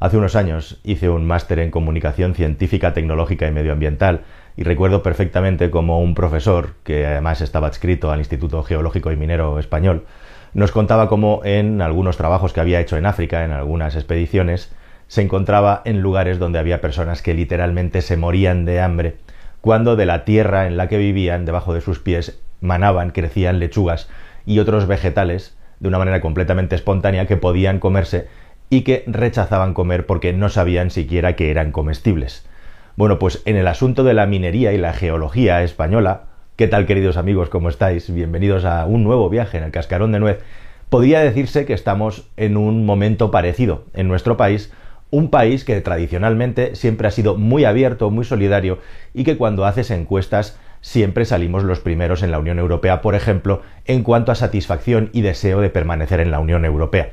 Hace unos años hice un máster en comunicación científica, tecnológica y medioambiental y recuerdo perfectamente como un profesor, que además estaba adscrito al Instituto Geológico y Minero Español, nos contaba cómo en algunos trabajos que había hecho en África, en algunas expediciones, se encontraba en lugares donde había personas que literalmente se morían de hambre, cuando de la tierra en la que vivían, debajo de sus pies, manaban, crecían lechugas y otros vegetales de una manera completamente espontánea que podían comerse y que rechazaban comer porque no sabían siquiera que eran comestibles. Bueno, pues en el asunto de la minería y la geología española, ¿qué tal queridos amigos? ¿Cómo estáis? Bienvenidos a un nuevo viaje en el Cascarón de Nuez. Podría decirse que estamos en un momento parecido en nuestro país, un país que tradicionalmente siempre ha sido muy abierto, muy solidario y que cuando haces encuestas siempre salimos los primeros en la Unión Europea, por ejemplo, en cuanto a satisfacción y deseo de permanecer en la Unión Europea.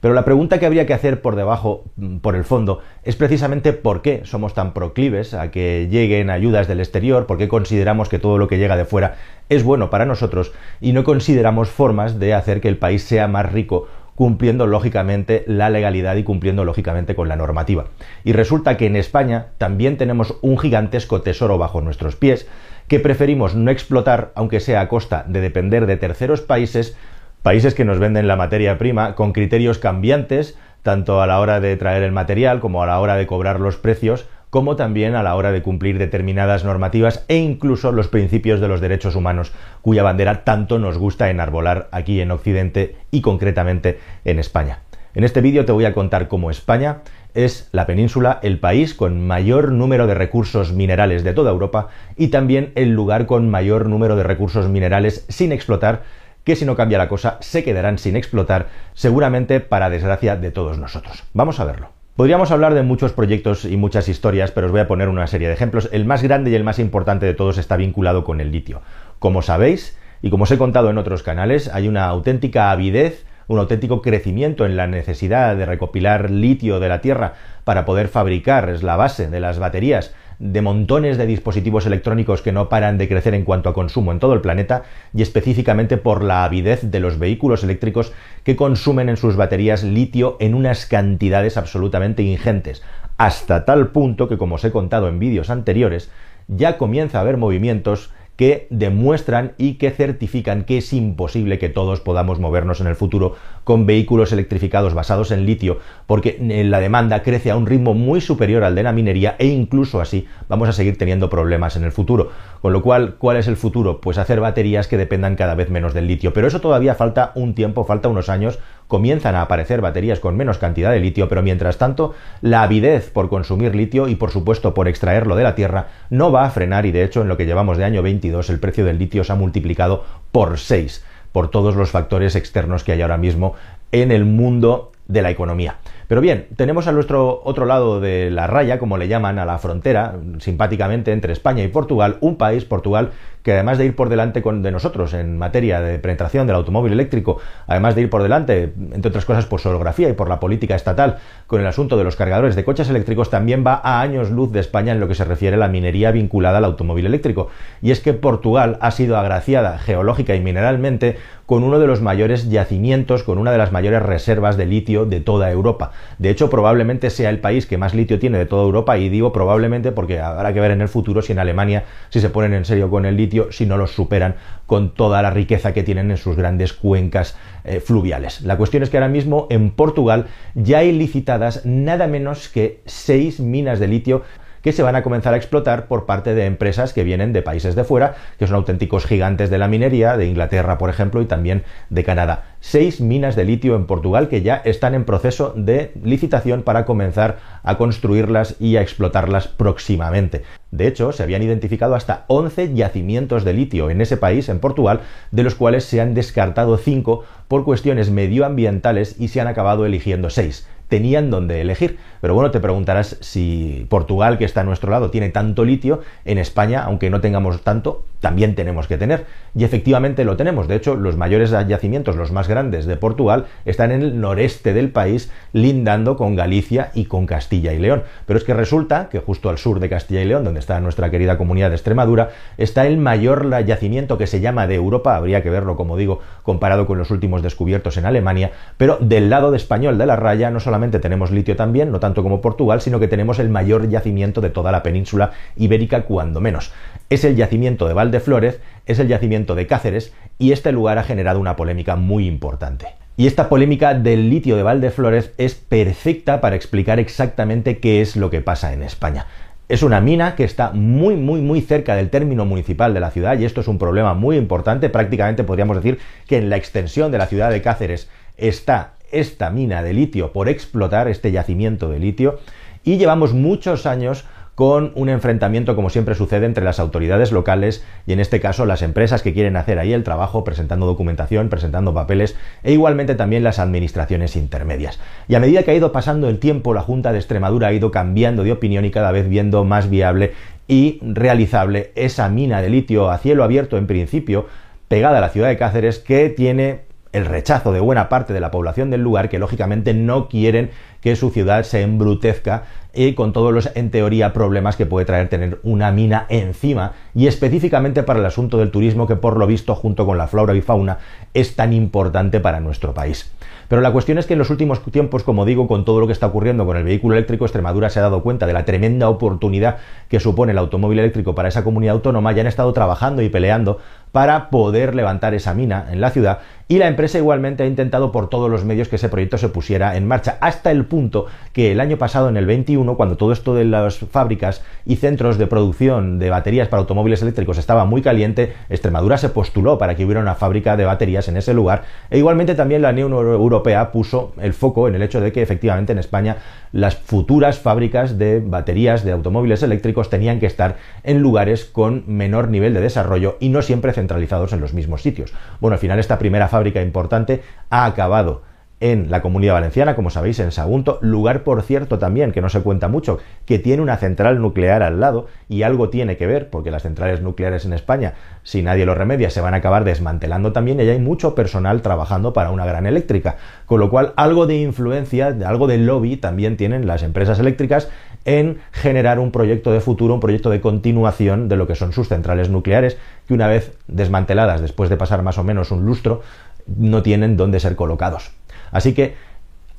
Pero la pregunta que habría que hacer por debajo, mm, por el fondo, es precisamente por qué somos tan proclives a que lleguen ayudas del exterior, por qué consideramos que todo lo que llega de fuera es bueno para nosotros y no consideramos formas de hacer que el país sea más rico cumpliendo lógicamente la legalidad y cumpliendo lógicamente con la normativa. Y resulta que en España también tenemos un gigantesco tesoro bajo nuestros pies que preferimos no explotar, aunque sea a costa de depender de terceros países, Países que nos venden la materia prima con criterios cambiantes, tanto a la hora de traer el material como a la hora de cobrar los precios, como también a la hora de cumplir determinadas normativas e incluso los principios de los derechos humanos, cuya bandera tanto nos gusta enarbolar aquí en Occidente y concretamente en España. En este vídeo te voy a contar cómo España es la península el país con mayor número de recursos minerales de toda Europa y también el lugar con mayor número de recursos minerales sin explotar que si no cambia la cosa se quedarán sin explotar, seguramente para desgracia de todos nosotros. Vamos a verlo. Podríamos hablar de muchos proyectos y muchas historias, pero os voy a poner una serie de ejemplos. El más grande y el más importante de todos está vinculado con el litio. Como sabéis, y como os he contado en otros canales, hay una auténtica avidez un auténtico crecimiento en la necesidad de recopilar litio de la Tierra para poder fabricar, es la base de las baterías de montones de dispositivos electrónicos que no paran de crecer en cuanto a consumo en todo el planeta y específicamente por la avidez de los vehículos eléctricos que consumen en sus baterías litio en unas cantidades absolutamente ingentes, hasta tal punto que, como os he contado en vídeos anteriores, ya comienza a haber movimientos que demuestran y que certifican que es imposible que todos podamos movernos en el futuro con vehículos electrificados basados en litio, porque la demanda crece a un ritmo muy superior al de la minería e incluso así vamos a seguir teniendo problemas en el futuro. Con lo cual, ¿cuál es el futuro? Pues hacer baterías que dependan cada vez menos del litio. Pero eso todavía falta un tiempo, falta unos años, comienzan a aparecer baterías con menos cantidad de litio, pero mientras tanto la avidez por consumir litio y por supuesto por extraerlo de la Tierra no va a frenar y de hecho en lo que llevamos de año 22 el precio del litio se ha multiplicado por 6 por todos los factores externos que hay ahora mismo en el mundo de la economía. Pero bien, tenemos a nuestro otro lado de la raya, como le llaman, a la frontera, simpáticamente, entre España y Portugal, un país, Portugal, que además de ir por delante de nosotros en materia de penetración del automóvil eléctrico, además de ir por delante, entre otras cosas, por su y por la política estatal con el asunto de los cargadores de coches eléctricos, también va a años luz de España en lo que se refiere a la minería vinculada al automóvil eléctrico. Y es que Portugal ha sido agraciada geológica y mineralmente con uno de los mayores yacimientos, con una de las mayores reservas de litio de toda Europa. De hecho, probablemente sea el país que más litio tiene de toda Europa y digo probablemente porque habrá que ver en el futuro si en Alemania, si se ponen en serio con el litio, si no los superan con toda la riqueza que tienen en sus grandes cuencas eh, fluviales. La cuestión es que ahora mismo en Portugal ya hay licitadas nada menos que seis minas de litio que se van a comenzar a explotar por parte de empresas que vienen de países de fuera, que son auténticos gigantes de la minería, de Inglaterra, por ejemplo, y también de Canadá. Seis minas de litio en Portugal que ya están en proceso de licitación para comenzar a construirlas y a explotarlas próximamente. De hecho, se habían identificado hasta 11 yacimientos de litio en ese país, en Portugal, de los cuales se han descartado 5 por cuestiones medioambientales y se han acabado eligiendo 6 tenían donde elegir. Pero bueno, te preguntarás si Portugal, que está a nuestro lado, tiene tanto litio, en España, aunque no tengamos tanto, también tenemos que tener. Y efectivamente lo tenemos. De hecho, los mayores yacimientos, los más grandes de Portugal, están en el noreste del país, lindando con Galicia y con Castilla y León. Pero es que resulta que justo al sur de Castilla y León, donde está nuestra querida comunidad de Extremadura, está el mayor yacimiento que se llama de Europa, habría que verlo, como digo, comparado con los últimos descubiertos en Alemania, pero del lado de español de la raya no solamente tenemos litio también, no tanto como Portugal, sino que tenemos el mayor yacimiento de toda la península ibérica, cuando menos. Es el yacimiento de Valdeflórez, es el yacimiento de Cáceres, y este lugar ha generado una polémica muy importante. Y esta polémica del litio de Valdeflórez es perfecta para explicar exactamente qué es lo que pasa en España. Es una mina que está muy, muy, muy cerca del término municipal de la ciudad y esto es un problema muy importante. Prácticamente podríamos decir que en la extensión de la ciudad de Cáceres está esta mina de litio por explotar, este yacimiento de litio, y llevamos muchos años con un enfrentamiento, como siempre sucede, entre las autoridades locales y en este caso las empresas que quieren hacer ahí el trabajo, presentando documentación, presentando papeles, e igualmente también las administraciones intermedias. Y a medida que ha ido pasando el tiempo, la Junta de Extremadura ha ido cambiando de opinión y cada vez viendo más viable y realizable esa mina de litio a cielo abierto en principio, pegada a la ciudad de Cáceres, que tiene el rechazo de buena parte de la población del lugar que lógicamente no quieren que su ciudad se embrutezca y con todos los, en teoría, problemas que puede traer tener una mina encima. Y específicamente para el asunto del turismo que por lo visto junto con la flora y fauna es tan importante para nuestro país. Pero la cuestión es que en los últimos tiempos, como digo, con todo lo que está ocurriendo con el vehículo eléctrico, Extremadura se ha dado cuenta de la tremenda oportunidad que supone el automóvil eléctrico para esa comunidad autónoma. Y han estado trabajando y peleando para poder levantar esa mina en la ciudad. Y la empresa igualmente ha intentado por todos los medios que ese proyecto se pusiera en marcha hasta el punto que el año pasado en el 21 cuando todo esto de las fábricas y centros de producción de baterías para automóviles eléctricos estaba muy caliente Extremadura se postuló para que hubiera una fábrica de baterías en ese lugar e igualmente también la Unión Europea puso el foco en el hecho de que efectivamente en España las futuras fábricas de baterías de automóviles eléctricos tenían que estar en lugares con menor nivel de desarrollo y no siempre centralizados en los mismos sitios. Bueno, al final esta primera fábrica importante ha acabado en la Comunidad Valenciana, como sabéis, en Sagunto, lugar por cierto también, que no se cuenta mucho, que tiene una central nuclear al lado y algo tiene que ver, porque las centrales nucleares en España, si nadie lo remedia, se van a acabar desmantelando también y hay mucho personal trabajando para una gran eléctrica, con lo cual algo de influencia, algo de lobby también tienen las empresas eléctricas en generar un proyecto de futuro, un proyecto de continuación de lo que son sus centrales nucleares, que una vez desmanteladas, después de pasar más o menos un lustro, no tienen dónde ser colocados. Así que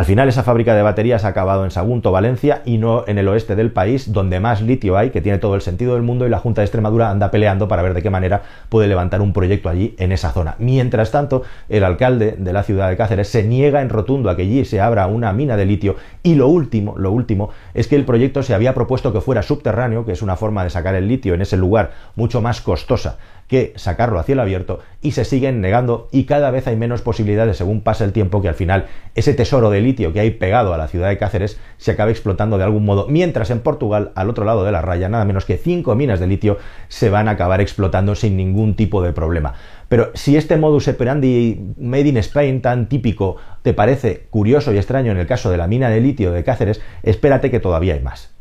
al final esa fábrica de baterías ha acabado en Sagunto, Valencia, y no en el oeste del país, donde más litio hay, que tiene todo el sentido del mundo, y la Junta de Extremadura anda peleando para ver de qué manera puede levantar un proyecto allí en esa zona. Mientras tanto, el alcalde de la ciudad de Cáceres se niega en rotundo a que allí se abra una mina de litio, y lo último, lo último, es que el proyecto se había propuesto que fuera subterráneo, que es una forma de sacar el litio en ese lugar mucho más costosa que sacarlo a cielo abierto y se siguen negando y cada vez hay menos posibilidades según pasa el tiempo que al final ese tesoro de litio que hay pegado a la ciudad de Cáceres se acabe explotando de algún modo, mientras en Portugal, al otro lado de la raya, nada menos que cinco minas de litio se van a acabar explotando sin ningún tipo de problema. Pero si este modus operandi made in Spain tan típico te parece curioso y extraño en el caso de la mina de litio de Cáceres, espérate que todavía hay más.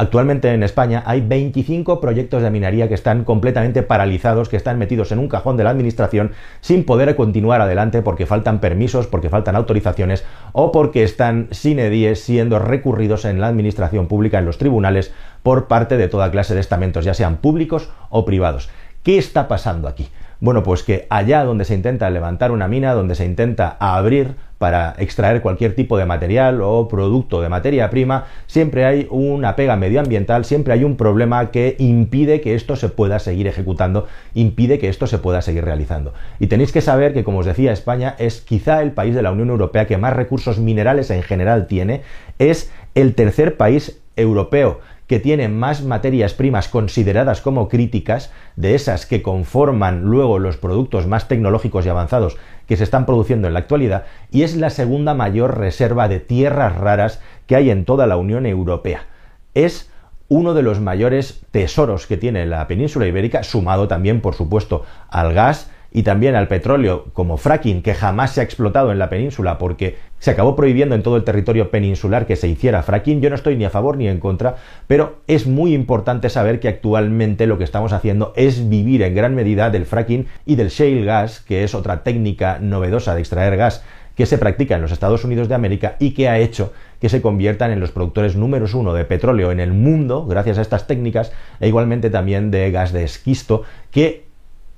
Actualmente en España hay 25 proyectos de minería que están completamente paralizados, que están metidos en un cajón de la administración sin poder continuar adelante porque faltan permisos, porque faltan autorizaciones o porque están sin edie siendo recurridos en la administración pública, en los tribunales, por parte de toda clase de estamentos, ya sean públicos o privados. ¿Qué está pasando aquí? Bueno, pues que allá donde se intenta levantar una mina, donde se intenta abrir para extraer cualquier tipo de material o producto de materia prima, siempre hay una pega medioambiental, siempre hay un problema que impide que esto se pueda seguir ejecutando, impide que esto se pueda seguir realizando. Y tenéis que saber que, como os decía, España es quizá el país de la Unión Europea que más recursos minerales en general tiene, es el tercer país europeo que tiene más materias primas consideradas como críticas, de esas que conforman luego los productos más tecnológicos y avanzados que se están produciendo en la actualidad, y es la segunda mayor reserva de tierras raras que hay en toda la Unión Europea. Es uno de los mayores tesoros que tiene la península ibérica, sumado también, por supuesto, al gas y también al petróleo como fracking, que jamás se ha explotado en la península porque se acabó prohibiendo en todo el territorio peninsular que se hiciera fracking. Yo no estoy ni a favor ni en contra, pero es muy importante saber que actualmente lo que estamos haciendo es vivir en gran medida del fracking y del shale gas, que es otra técnica novedosa de extraer gas que se practica en los Estados Unidos de América y que ha hecho que se conviertan en los productores números uno de petróleo en el mundo gracias a estas técnicas e igualmente también de gas de esquisto que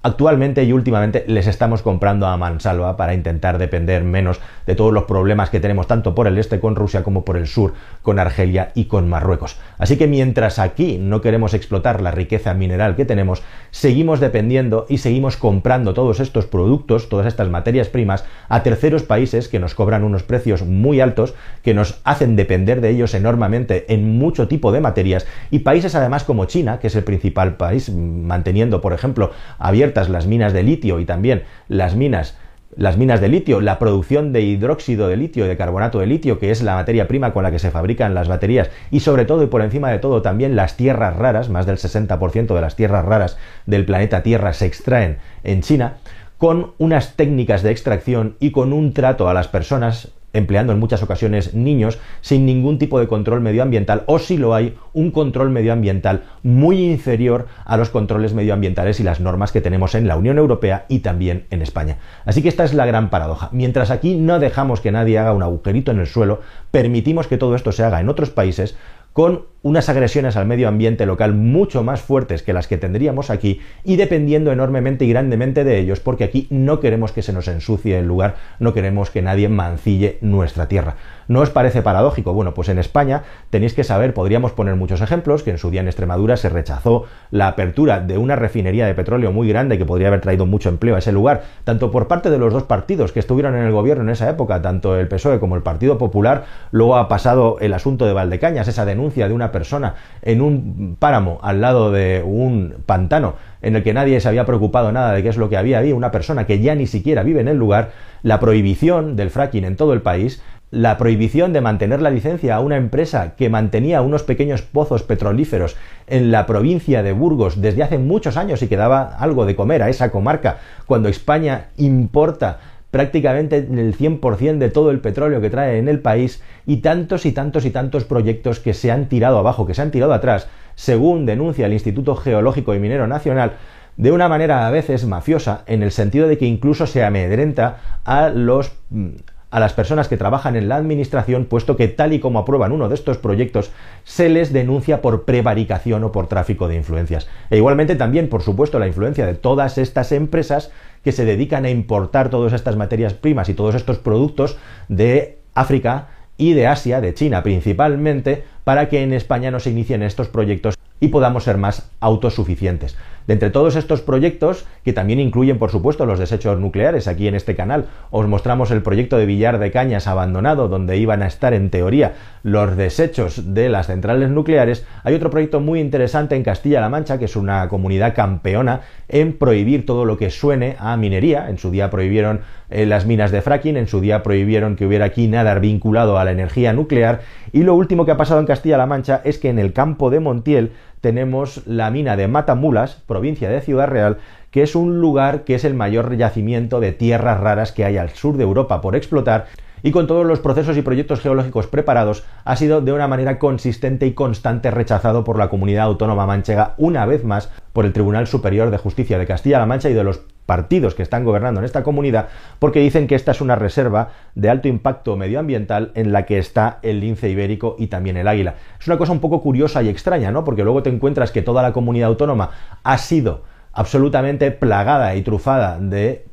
actualmente y últimamente les estamos comprando a mansalva para intentar depender menos de todos los problemas que tenemos tanto por el este con Rusia como por el sur con Argelia y con Marruecos. Así que mientras aquí no queremos explotar la riqueza mineral que tenemos, seguimos dependiendo y seguimos comprando todos estos productos, todas estas materias primas a terceros países que nos cobran unos precios muy altos, que nos hacen depender de ellos enormemente en mucho tipo de materias y países además como China, que es el principal país manteniendo, por ejemplo, abierto las minas de litio y también las minas las minas de litio, la producción de hidróxido de litio, de carbonato de litio, que es la materia prima con la que se fabrican las baterías, y sobre todo y por encima de todo también las tierras raras, más del 60% de las tierras raras del planeta Tierra se extraen en China, con unas técnicas de extracción y con un trato a las personas empleando en muchas ocasiones niños sin ningún tipo de control medioambiental o si lo hay, un control medioambiental muy inferior a los controles medioambientales y las normas que tenemos en la Unión Europea y también en España. Así que esta es la gran paradoja. Mientras aquí no dejamos que nadie haga un agujerito en el suelo, permitimos que todo esto se haga en otros países, con unas agresiones al medio ambiente local mucho más fuertes que las que tendríamos aquí y dependiendo enormemente y grandemente de ellos porque aquí no queremos que se nos ensucie el lugar, no queremos que nadie mancille nuestra tierra. ¿No os parece paradójico? Bueno, pues en España tenéis que saber, podríamos poner muchos ejemplos, que en su día en Extremadura se rechazó la apertura de una refinería de petróleo muy grande que podría haber traído mucho empleo a ese lugar, tanto por parte de los dos partidos que estuvieron en el gobierno en esa época, tanto el PSOE como el Partido Popular, luego ha pasado el asunto de Valdecañas, esa denuncia de una persona en un páramo al lado de un pantano en el que nadie se había preocupado nada de qué es lo que había, había una persona que ya ni siquiera vive en el lugar, la prohibición del fracking en todo el país, la prohibición de mantener la licencia a una empresa que mantenía unos pequeños pozos petrolíferos en la provincia de Burgos desde hace muchos años y que daba algo de comer a esa comarca, cuando España importa prácticamente el 100% de todo el petróleo que trae en el país y tantos y tantos y tantos proyectos que se han tirado abajo, que se han tirado atrás, según denuncia el Instituto Geológico y Minero Nacional, de una manera a veces mafiosa, en el sentido de que incluso se amedrenta a los mm, a las personas que trabajan en la administración, puesto que tal y como aprueban uno de estos proyectos, se les denuncia por prevaricación o por tráfico de influencias. E igualmente también, por supuesto, la influencia de todas estas empresas que se dedican a importar todas estas materias primas y todos estos productos de África y de Asia, de China principalmente, para que en España no se inicien estos proyectos y podamos ser más autosuficientes. De entre todos estos proyectos, que también incluyen, por supuesto, los desechos nucleares, aquí en este canal os mostramos el proyecto de Villar de Cañas abandonado, donde iban a estar, en teoría, los desechos de las centrales nucleares. Hay otro proyecto muy interesante en Castilla-La Mancha, que es una comunidad campeona en prohibir todo lo que suene a minería. En su día prohibieron eh, las minas de fracking, en su día prohibieron que hubiera aquí nada vinculado a la energía nuclear. Y lo último que ha pasado en Castilla-La Mancha es que en el campo de Montiel tenemos la mina de Matamulas, provincia de Ciudad Real, que es un lugar que es el mayor yacimiento de tierras raras que hay al sur de Europa por explotar. Y con todos los procesos y proyectos geológicos preparados, ha sido de una manera consistente y constante rechazado por la comunidad autónoma manchega una vez más por el Tribunal Superior de Justicia de Castilla-La Mancha y de los partidos que están gobernando en esta comunidad porque dicen que esta es una reserva de alto impacto medioambiental en la que está el lince ibérico y también el águila. Es una cosa un poco curiosa y extraña, ¿no? Porque luego te encuentras que toda la comunidad autónoma ha sido absolutamente plagada y trufada de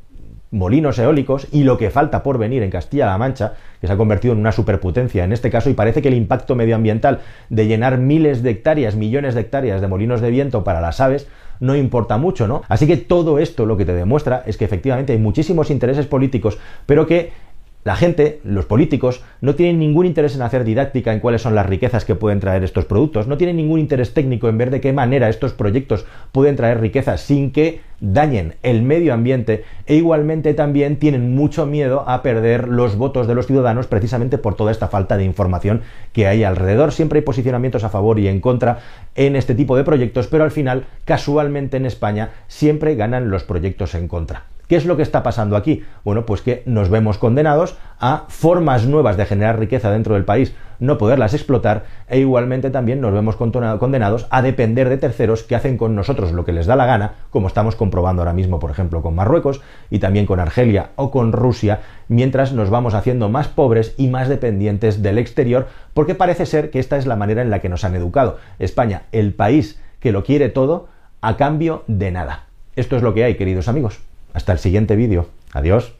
molinos eólicos y lo que falta por venir en Castilla-La Mancha, que se ha convertido en una superpotencia en este caso, y parece que el impacto medioambiental de llenar miles de hectáreas, millones de hectáreas de molinos de viento para las aves, no importa mucho, ¿no? Así que todo esto lo que te demuestra es que efectivamente hay muchísimos intereses políticos, pero que la gente, los políticos, no tienen ningún interés en hacer didáctica en cuáles son las riquezas que pueden traer estos productos, no tienen ningún interés técnico en ver de qué manera estos proyectos pueden traer riquezas sin que dañen el medio ambiente e igualmente también tienen mucho miedo a perder los votos de los ciudadanos precisamente por toda esta falta de información que hay alrededor. Siempre hay posicionamientos a favor y en contra en este tipo de proyectos, pero al final, casualmente en España, siempre ganan los proyectos en contra. ¿Qué es lo que está pasando aquí? Bueno, pues que nos vemos condenados a formas nuevas de generar riqueza dentro del país, no poderlas explotar e igualmente también nos vemos condenados a depender de terceros que hacen con nosotros lo que les da la gana, como estamos comprobando ahora mismo, por ejemplo, con Marruecos y también con Argelia o con Rusia, mientras nos vamos haciendo más pobres y más dependientes del exterior, porque parece ser que esta es la manera en la que nos han educado. España, el país que lo quiere todo, a cambio de nada. Esto es lo que hay, queridos amigos. Hasta el siguiente vídeo. Adiós.